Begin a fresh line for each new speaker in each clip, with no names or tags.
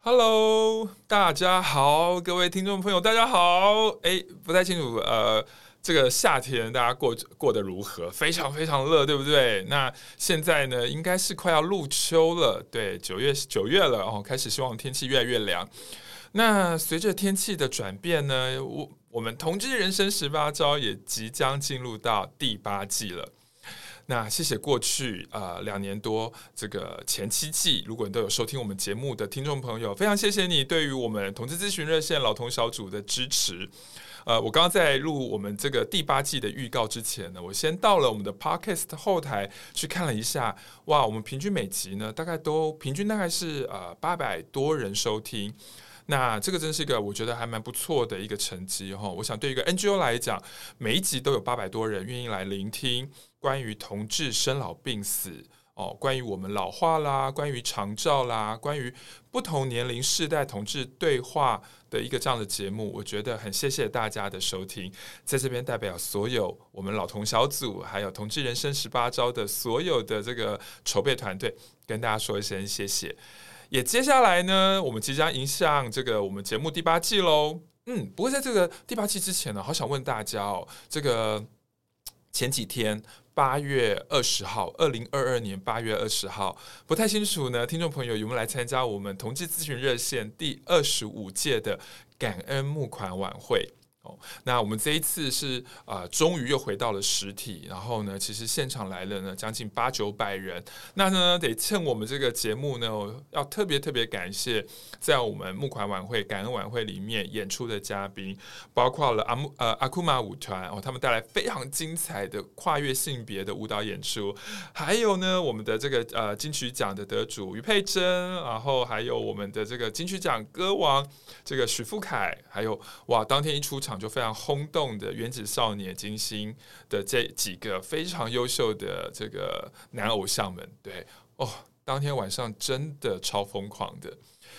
Hello，大家好，各位听众朋友，大家好。哎，不太清楚，呃，这个夏天大家过过得如何？非常非常热，对不对？那现在呢，应该是快要入秋了，对，九月九月了哦，开始希望天气越来越凉。那随着天气的转变呢，我我们同志人生十八招也即将进入到第八季了。那谢谢过去啊、两年多这个前七季，如果你都有收听我们节目的听众朋友，非常谢谢你对于我们同志咨询热线老同小组的支持。呃，我刚刚在录我们这个第八季的预告之前呢，我先到了我们的 Podcast 后台去看了一下，哇，我们平均每集呢大概都平均大概是呃八百多人收听。那这个真是一个我觉得还蛮不错的一个成绩哈。我想对一个 NGO 来讲，每一集都有八百多人愿意来聆听。关于同志生老病死哦，关于我们老化啦，关于长照啦，关于不同年龄世代同志对话的一个这样的节目，我觉得很谢谢大家的收听，在这边代表所有我们老同小组，还有同志人生十八招的所有的这个筹备团队，跟大家说一声谢谢。也接下来呢，我们即将迎向这个我们节目第八季喽。嗯，不过在这个第八季之前呢，好想问大家哦，这个前几天。八月二十号，二零二二年八月二十号，不太清楚呢。听众朋友有没有来参加我们同济咨询热线第二十五届的感恩募款晚会？那我们这一次是啊、终于又回到了实体，然后呢，其实现场来了呢将近八九百人。那呢，得趁我们这个节目呢，要特别特别感谢在我们募款晚会、感恩晚会里面演出的嘉宾，包括了阿木呃阿库玛舞团哦，他们带来非常精彩的跨越性别的舞蹈演出，还有呢，我们的这个呃金曲奖的得主余佩真，然后还有我们的这个金曲奖歌王这个许富凯，还有哇，当天一出场。就非常轰动的原子少年金星的这几个非常优秀的这个男偶像们，对哦，当天晚上真的超疯狂的。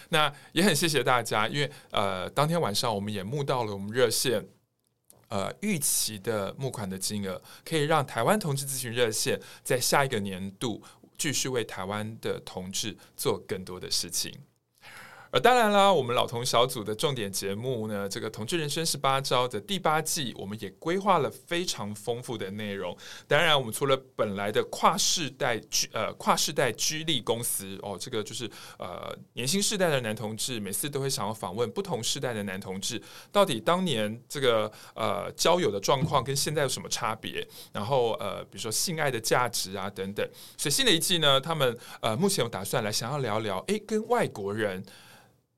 那也很谢谢大家，因为呃，当天晚上我们也募到了我们热线呃预期的募款的金额，可以让台湾同志咨询热线在下一个年度继续为台湾的同志做更多的事情。而当然啦，我们老同小组的重点节目呢，这个《同志人生十八招》的第八季，我们也规划了非常丰富的内容。当然，我们除了本来的跨世代居呃跨世代居立公司哦，这个就是呃年轻世代的男同志，每次都会想要访问不同世代的男同志，到底当年这个呃交友的状况跟现在有什么差别？然后呃，比如说性爱的价值啊等等。所以新的一季呢，他们呃目前有打算来想要聊聊，诶，跟外国人。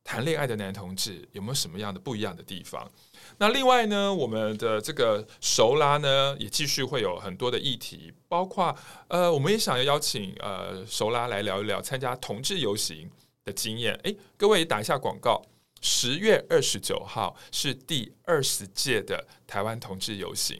谈恋爱的男同志有没有什么样的不一样的地方？那另外呢，我们的这个熟拉呢，也继续会有很多的议题，包括呃，我们也想要邀请呃熟拉来聊一聊参加同志游行的经验。诶，各位打一下广告，十月二十九号是第二十届的台湾同志游行，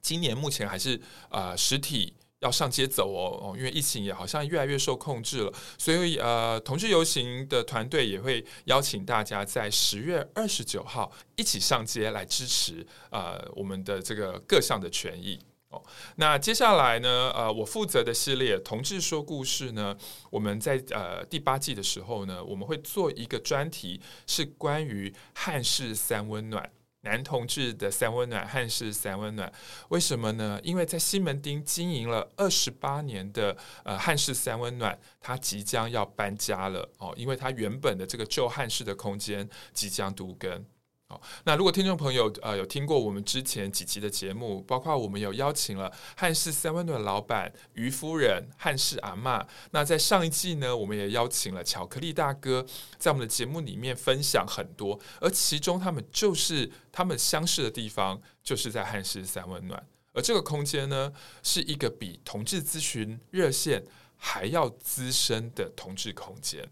今年目前还是呃实体。要上街走哦哦，因为疫情也好像越来越受控制了，所以呃，同志游行的团队也会邀请大家在十月二十九号一起上街来支持呃我们的这个各项的权益哦。那接下来呢，呃，我负责的系列《同志说故事》呢，我们在呃第八季的时候呢，我们会做一个专题，是关于汉室三温暖。男同志的三温暖，汉室三温暖，为什么呢？因为在西门町经营了二十八年的呃汉室三温暖，它即将要搬家了哦，因为它原本的这个旧汉室的空间即将独根。好，那如果听众朋友呃有听过我们之前几集的节目，包括我们有邀请了汉室三温暖的老板于夫人、汉室阿嬷。那在上一季呢，我们也邀请了巧克力大哥，在我们的节目里面分享很多，而其中他们就是他们相识的地方，就是在汉室三温暖。而这个空间呢，是一个比同志咨询热线还要资深的同志空间。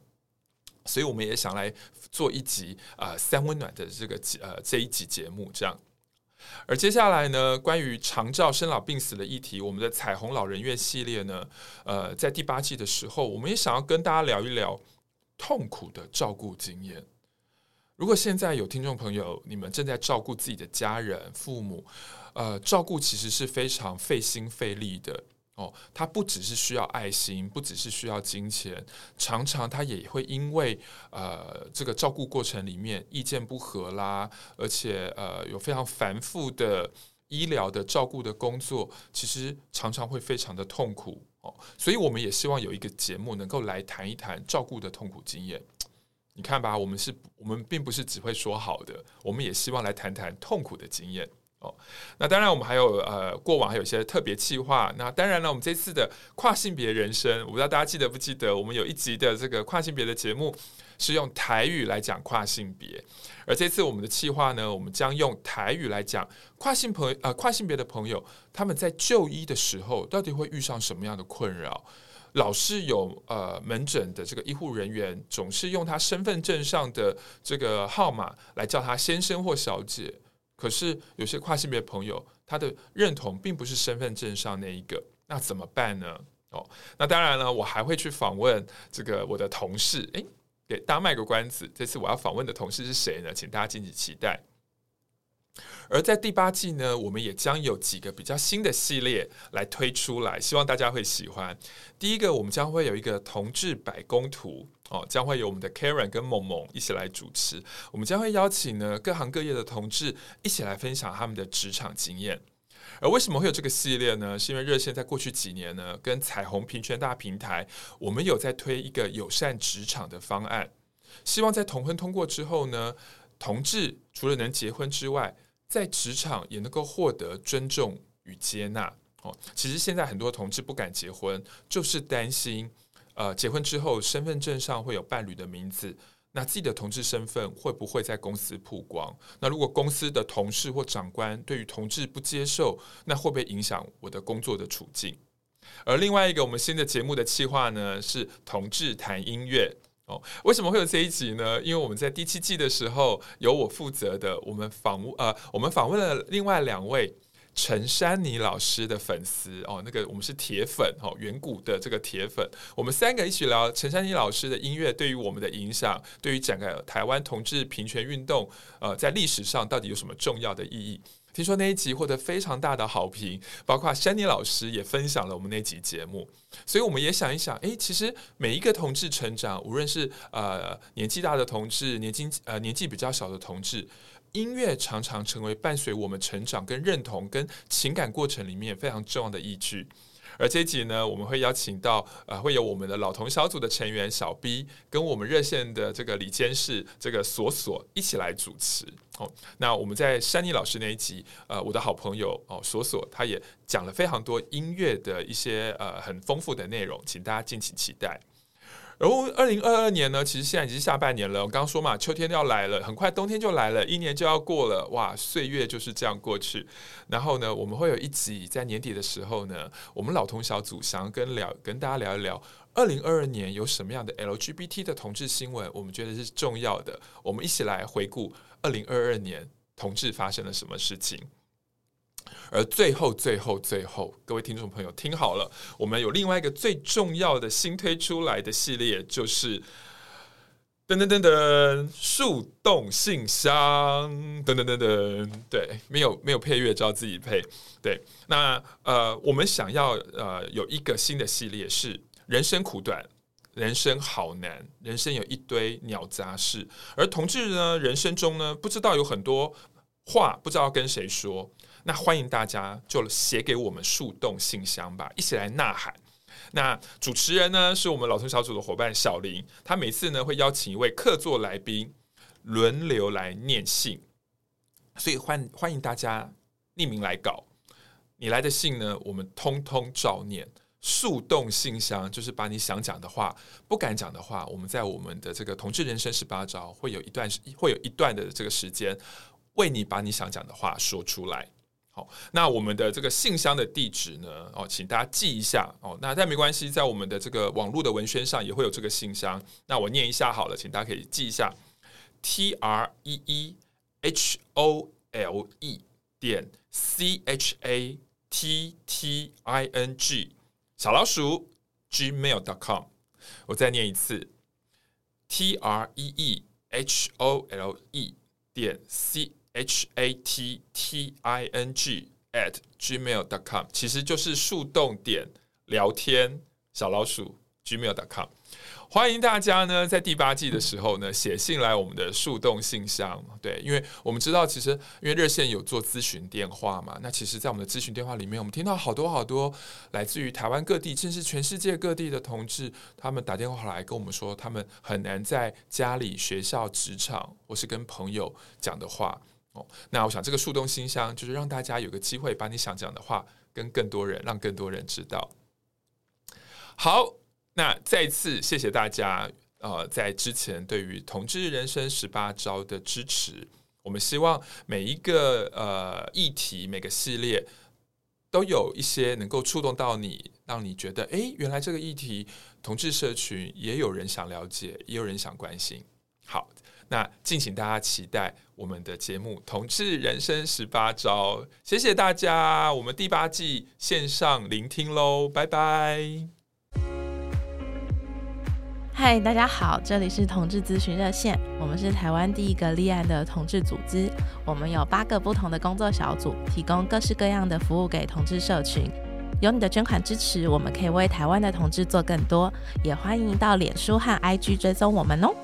所以我们也想来做一集啊、呃、三温暖的这个呃这一集节目，这样。而接下来呢，关于长照生老病死的议题，我们的彩虹老人院系列呢，呃，在第八季的时候，我们也想要跟大家聊一聊痛苦的照顾经验。如果现在有听众朋友，你们正在照顾自己的家人、父母，呃，照顾其实是非常费心费力的。哦，他不只是需要爱心，不只是需要金钱，常常他也会因为呃这个照顾过程里面意见不合啦，而且呃有非常繁复的医疗的照顾的工作，其实常常会非常的痛苦哦。所以我们也希望有一个节目能够来谈一谈照顾的痛苦经验。你看吧，我们是，我们并不是只会说好的，我们也希望来谈谈痛苦的经验。那当然，我们还有呃，过往还有一些特别企划。那当然了，我们这次的跨性别人生，我不知道大家记得不记得，我们有一集的这个跨性别的节目是用台语来讲跨性别。而这次我们的企划呢，我们将用台语来讲跨性朋友呃跨性别的朋友，他们在就医的时候到底会遇上什么样的困扰？老是有呃门诊的这个医护人员总是用他身份证上的这个号码来叫他先生或小姐。可是有些跨性别朋友，他的认同并不是身份证上那一个，那怎么办呢？哦，那当然了，我还会去访问这个我的同事，诶，给大家卖个关子，这次我要访问的同事是谁呢？请大家敬请期待。而在第八季呢，我们也将有几个比较新的系列来推出来，希望大家会喜欢。第一个，我们将会有一个同志百工图哦，将会有我们的 Karen 跟萌萌一起来主持。我们将会邀请呢各行各业的同志一起来分享他们的职场经验。而为什么会有这个系列呢？是因为热线在过去几年呢，跟彩虹平权大平台，我们有在推一个友善职场的方案，希望在同婚通过之后呢，同志除了能结婚之外，在职场也能够获得尊重与接纳哦。其实现在很多同志不敢结婚，就是担心，呃，结婚之后身份证上会有伴侣的名字，那自己的同志身份会不会在公司曝光？那如果公司的同事或长官对于同志不接受，那会不会影响我的工作的处境？而另外一个我们新的节目的企划呢，是同志谈音乐。哦，为什么会有这一集呢？因为我们在第七季的时候，由我负责的，我们访问呃，我们访问了另外两位陈珊妮老师的粉丝哦，那个我们是铁粉哦，远古的这个铁粉，我们三个一起聊陈珊妮老师的音乐对于我们的影响，对于整个台湾同志平权运动，呃，在历史上到底有什么重要的意义？听说那一集获得非常大的好评，包括珊妮老师也分享了我们那集节目，所以我们也想一想，诶，其实每一个同志成长，无论是呃年纪大的同志，年纪呃年纪比较小的同志，音乐常常成为伴随我们成长跟认同跟情感过程里面非常重要的依据。而这一集呢，我们会邀请到呃，会有我们的老同小组的成员小 B，跟我们热线的这个李监事这个索索一起来主持。哦，那我们在珊妮老师那一集，呃，我的好朋友哦索索，他也讲了非常多音乐的一些呃很丰富的内容，请大家敬请期待。然后，二零二二年呢，其实现在已经下半年了。我刚刚说嘛，秋天要来了，很快冬天就来了，一年就要过了，哇，岁月就是这样过去。然后呢，我们会有一集在年底的时候呢，我们老同小组想要跟聊跟大家聊一聊，二零二二年有什么样的 LGBT 的同志新闻，我们觉得是重要的。我们一起来回顾二零二二年同志发生了什么事情。而最后，最后，最后，各位听众朋友听好了，我们有另外一个最重要的新推出来的系列，就是噔噔噔噔树洞信箱，噔噔噔噔，对，没有没有配乐，只要自己配。对，那呃，我们想要呃有一个新的系列是人生苦短，人生好难，人生有一堆鸟杂事，而同志呢，人生中呢，不知道有很多话，不知道跟谁说。那欢迎大家就写给我们树洞信箱吧，一起来呐喊。那主持人呢，是我们老同小组的伙伴小林，他每次呢会邀请一位客座来宾轮流来念信，所以欢欢迎大家匿名来稿。你来的信呢，我们通通照念。树洞信箱就是把你想讲的话、不敢讲的话，我们在我们的这个同志人生十八招会有一段会有一段的这个时间，为你把你想讲的话说出来。好，那我们的这个信箱的地址呢？哦，请大家记一下哦。那但没关系，在我们的这个网络的文宣上也会有这个信箱。那我念一下好了，请大家可以记一下：t r e e h o l e 点 c h a t t i n g 小老鼠 gmail dot com。我再念一次，t r e e h o l e 点 c h a t t i n g at gmail dot com，其实就是树洞点聊天小老鼠 gmail dot com，。欢迎大家呢，在第八季的时候呢，写信来我们的树洞信箱。对，因为我们知道，其实因为热线有做咨询电话嘛，那其实，在我们的咨询电话里面，我们听到好多好多来自于台湾各地，甚至全世界各地的同志，他们打电话来跟我们说，他们很难在家里、学校、职场或是跟朋友讲的话。哦，那我想这个树洞信箱就是让大家有个机会，把你想讲的话跟更多人，让更多人知道。好。那再次谢谢大家，呃，在之前对于同志人生十八招的支持。我们希望每一个呃议题，每个系列都有一些能够触动到你，让你觉得，哎，原来这个议题同志社群也有人想了解，也有人想关心。好，那敬请大家期待我们的节目《同志人生十八招》。谢谢大家，我们第八季线上聆听喽，拜拜。
嗨，大家好，这里是同志咨询热线，我们是台湾第一个立案的同志组织，我们有八个不同的工作小组，提供各式各样的服务给同志社群。有你的捐款支持，我们可以为台湾的同志做更多，也欢迎到脸书和 IG 追踪我们哦。